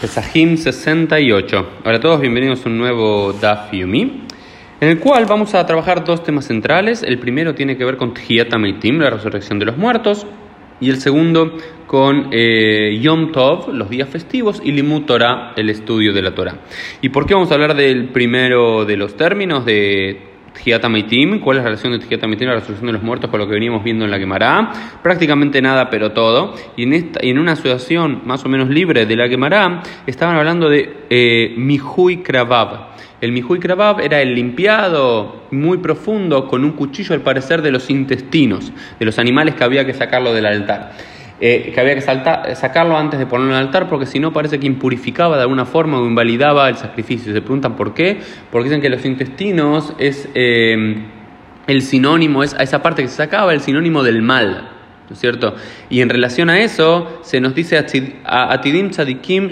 Pesajim 68. Hola a todos, bienvenidos a un nuevo Daf Yumi, en el cual vamos a trabajar dos temas centrales. El primero tiene que ver con Ameitim, la resurrección de los muertos, y el segundo con eh, Yom Tov, los días festivos, y Limut Torah, el estudio de la Torah. ¿Y por qué vamos a hablar del primero de los términos de Tjiatamaitim, ¿cuál es la relación de Tjiatamaitim, la resurrección de los muertos, con lo que veníamos viendo en la Gemara? Prácticamente nada, pero todo. Y en, esta, en una asociación más o menos libre de la Gemara, estaban hablando de eh, Mihui Kravab. El Mihui Kravab era el limpiado muy profundo con un cuchillo, al parecer, de los intestinos, de los animales que había que sacarlo del altar. Eh, que había que sacarlo antes de ponerlo en el altar, porque si no parece que impurificaba de alguna forma o invalidaba el sacrificio. Se preguntan por qué, porque dicen que los intestinos es eh, el sinónimo, es a esa parte que se sacaba, el sinónimo del mal. ¿No es cierto? Y en relación a eso, se nos dice Atidim Tzadikim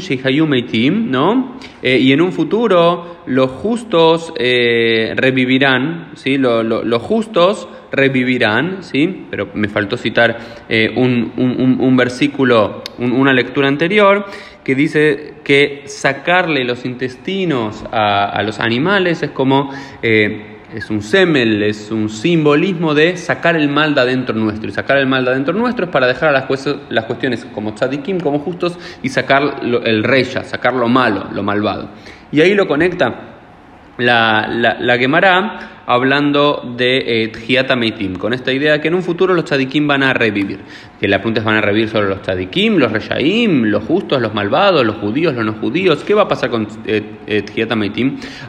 ¿no? Eh, y en un futuro, los justos revivirán, ¿sí? los justos revivirán, ¿sí? pero me faltó citar eh, un, versículo, una lectura anterior, que dice que sacarle los intestinos a, los animales es como... Eh, es un semel, es un simbolismo de sacar el mal de adentro nuestro. Y sacar el mal de adentro nuestro es para dejar a las, las cuestiones como tzadikim, como justos, y sacar el reya, sacar lo malo, lo malvado. Y ahí lo conecta la, la, la hablando de eh, con esta idea que en un futuro los tzadikim van a revivir. Que la pregunta es, ¿van a revivir solo los tzadikim, los reyaim, los justos, los malvados, los judíos, los no judíos? ¿Qué va a pasar con eh, eh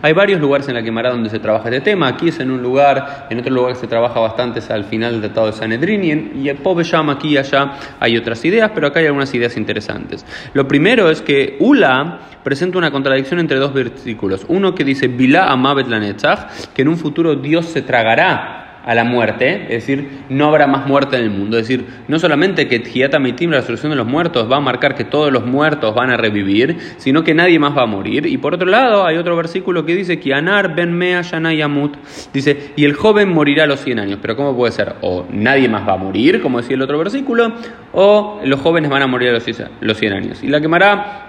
Hay varios lugares en la quemará donde se trabaja este tema. Aquí es en un lugar, en otro lugar que se trabaja bastante es al final del Tratado de Sanedrín y en, y llama aquí y allá hay otras ideas, pero acá hay algunas ideas interesantes. Lo primero es que Ula presenta una contradicción entre dos versículos. Uno que dice, Bilá amavet la que en un futuro Dios se tragará a la muerte, es decir, no habrá más muerte en el mundo. Es decir, no solamente que Tjiatamitim, la resurrección de los muertos, va a marcar que todos los muertos van a revivir, sino que nadie más va a morir. Y por otro lado, hay otro versículo que dice que ben mea Yamut, dice, y el joven morirá a los 100 años. Pero ¿cómo puede ser? O nadie más va a morir, como decía el otro versículo, o los jóvenes van a morir a los 100 años. Y la quemará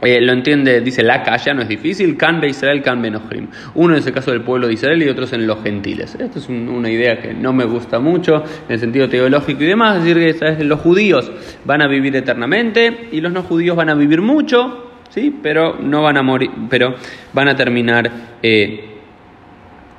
eh, lo entiende, dice la calla, no es difícil, can be Israel, can benohrim. Uno es el caso del pueblo de Israel y otros en los gentiles. Esto es una idea que no me gusta mucho en el sentido teológico y demás, es decir, que los judíos van a vivir eternamente y los no judíos van a vivir mucho, sí, pero no van a morir, pero van a terminar eh,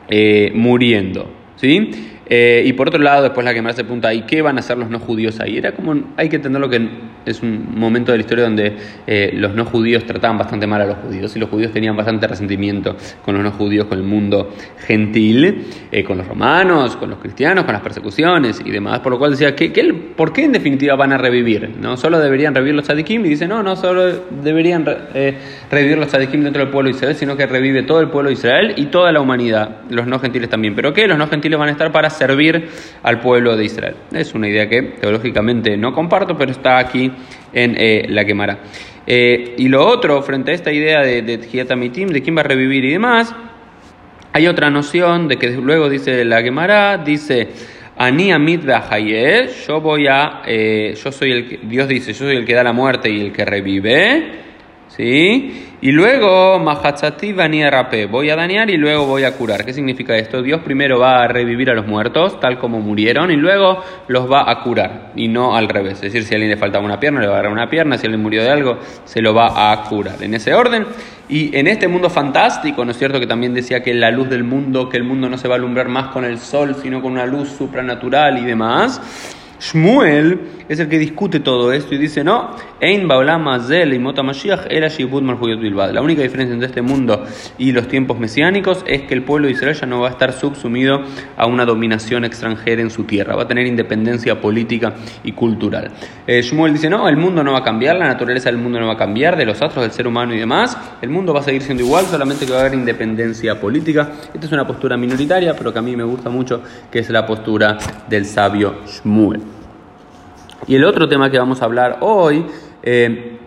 eh, muriendo, sí. Y por otro lado, después la que me hace punta, ¿y qué van a hacer los no judíos ahí? Era como, hay que entender lo que es un momento de la historia donde eh, los no judíos trataban bastante mal a los judíos y los judíos tenían bastante resentimiento con los no judíos, con el mundo gentil, eh, con los romanos, con los cristianos, con las persecuciones y demás. Por lo cual decía, ¿qué, qué, por qué en definitiva van a revivir? ¿No? Solo deberían revivir los tzadikim y dice, no, no solo deberían eh, revivir los tzadikim dentro del pueblo de Israel, sino que revive todo el pueblo de Israel y toda la humanidad, los no gentiles también. ¿Pero qué? Los no gentiles van a estar para servir al pueblo de Israel. Es una idea que teológicamente no comparto, pero está aquí en eh, la quemara. Eh, y lo otro, frente a esta idea de, de de quién va a revivir y demás, hay otra noción de que luego dice la quemara, dice, Ani Amit yo voy a, eh, yo soy el Dios dice, yo soy el que da la muerte y el que revive, ¿sí? Y luego, Mahatzati Rape, voy a dañar y luego voy a curar. ¿Qué significa esto? Dios primero va a revivir a los muertos, tal como murieron, y luego los va a curar, y no al revés. Es decir, si a alguien le faltaba una pierna, le va a dar una pierna, si alguien murió de algo, se lo va a curar. En ese orden, y en este mundo fantástico, ¿no es cierto? Que también decía que la luz del mundo, que el mundo no se va a alumbrar más con el sol, sino con una luz supranatural y demás. Shmuel es el que discute todo esto y dice, no, Ein y Mota La única diferencia entre este mundo y los tiempos mesiánicos es que el pueblo de Israel ya no va a estar subsumido a una dominación extranjera en su tierra, va a tener independencia política y cultural. Eh, Shmuel dice, no, el mundo no va a cambiar, la naturaleza del mundo no va a cambiar, de los astros, del ser humano y demás, el mundo va a seguir siendo igual, solamente que va a haber independencia política. Esta es una postura minoritaria, pero que a mí me gusta mucho, que es la postura del sabio Shmuel. Y el otro tema que vamos a hablar hoy eh,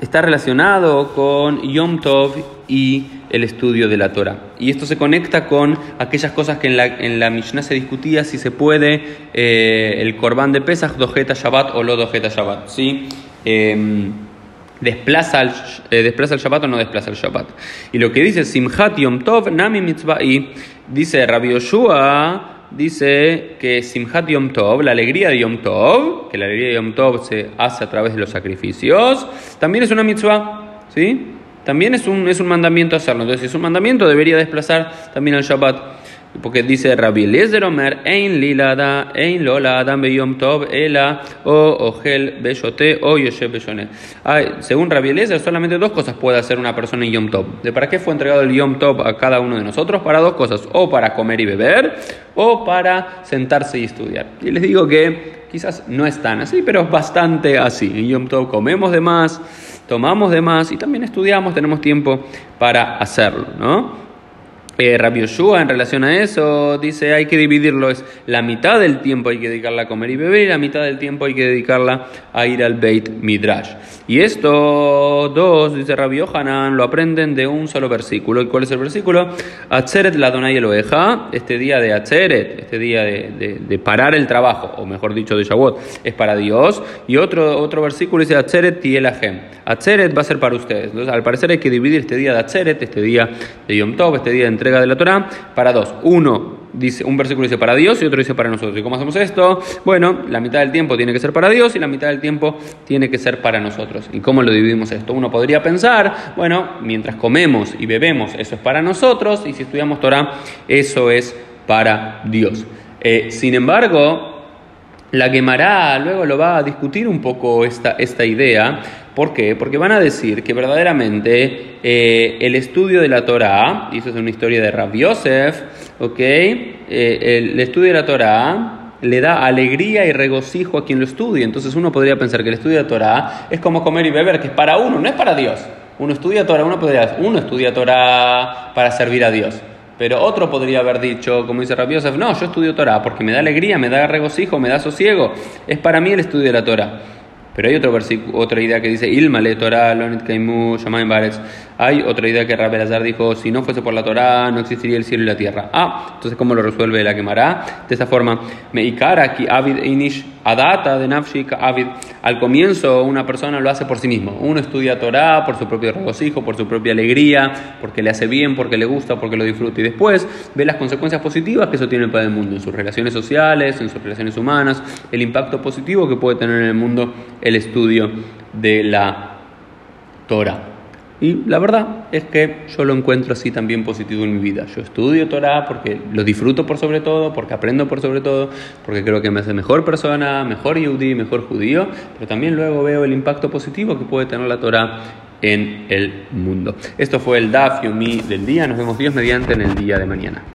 está relacionado con Yom Tov y el estudio de la Torah. Y esto se conecta con aquellas cosas que en la, en la Mishnah se discutía si se puede eh, el corbán de Pesach, Dojeta Shabbat o lo Dojeta Shabbat. ¿sí? Em, desplaza el, eh, desplaza el Shabbat o no desplaza el Shabbat. Y lo que dice Simchat Yom Tov, Nami Mitzvah dice Rabbi Yoshua, dice que Simchat Yom Tov, la alegría de Yom Tov, que la alegría de Yom Tov se hace a través de los sacrificios, también es una mitzvah, ¿sí? También es un, es un mandamiento hacerlo. Entonces, si es un mandamiento, debería desplazar también al Shabbat. Porque dice Rabbi Eliezer Omer, Ein lilada, ein lola adam beyom tov, ela, o ogel beyote, o yoshe. Según Rabbi Eliezer, solamente dos cosas puede hacer una persona en Yom Tov. ¿De para qué fue entregado el Yom Tov a cada uno de nosotros? Para dos cosas, o para comer y beber, o para sentarse y estudiar. Y les digo que quizás no es tan así, pero es bastante así. En Yom Tov comemos de más, tomamos de más y también estudiamos, tenemos tiempo para hacerlo, ¿no? Eh, Rabbi Yoshua en relación a eso dice hay que dividirlo, es la mitad del tiempo hay que dedicarla a comer y beber y la mitad del tiempo hay que dedicarla a ir al Beit Midrash. Y esto dos, dice Rabbi Yohanan, lo aprenden de un solo versículo. ¿Y cuál es el versículo? Atzeret la donai oveja, este día de Atzeret, este día de, de, parar el trabajo, o mejor dicho de Shavuot, es para Dios. Y otro, otro versículo dice Atzeret tielahem. Atzeret va a ser para ustedes. Entonces, al parecer hay que dividir este día de Atzeret, este día de Yom Tov, este día de entrega de la Torah, para dos. Uno, dice, un versículo dice para Dios y otro dice para nosotros. ¿Y cómo hacemos esto? Bueno, la mitad del tiempo tiene que ser para Dios y la mitad del tiempo tiene que ser para nosotros. ¿Y cómo lo dividimos esto? Uno podría pensar, bueno, mientras comemos y bebemos, eso es para nosotros, y si estudiamos Torah, eso es para Dios. Eh, sin embargo, la Gemara luego lo va a discutir un poco esta, esta idea. ¿Por qué? Porque van a decir que verdaderamente eh, el estudio de la Torah, y eso es una historia de Rav Yosef, ¿ok? Eh, el estudio de la Torah le da alegría y regocijo a quien lo estudia. Entonces uno podría pensar que el estudio de la Torah es como comer y beber, que es para uno, no es para Dios. Uno estudia Torah, uno podría, uno estudia Torah para servir a Dios. Pero otro podría haber dicho, como dice Rabbi Yosef, no, yo estudio Torah porque me da alegría, me da regocijo, me da sosiego. Es para mí el estudio de la Torah. Pero hay otro otra idea que dice, Ilma le Torah, Lonit Kaimu, Shamayim Baretz. Hay otra idea que Rabbi Azar dijo, si no fuese por la Torah, no existiría el cielo y la tierra. Ah, entonces ¿cómo lo resuelve la quemará? De esta forma, Meikara ki Avid Inish Adata de Nafshik Avid. Al comienzo una persona lo hace por sí mismo. Uno estudia Torah por su propio regocijo, por su propia alegría, porque le hace bien, porque le gusta, porque lo disfruta. Y después ve las consecuencias positivas que eso tiene para el mundo, en sus relaciones sociales, en sus relaciones humanas, el impacto positivo que puede tener en el mundo el estudio de la Torah. Y la verdad es que yo lo encuentro así también positivo en mi vida. Yo estudio Torah porque lo disfruto por sobre todo, porque aprendo por sobre todo, porque creo que me hace mejor persona, mejor yudí, mejor judío, pero también luego veo el impacto positivo que puede tener la Torah en el mundo. Esto fue el Daf Yomi del día. Nos vemos Dios mediante en el día de mañana.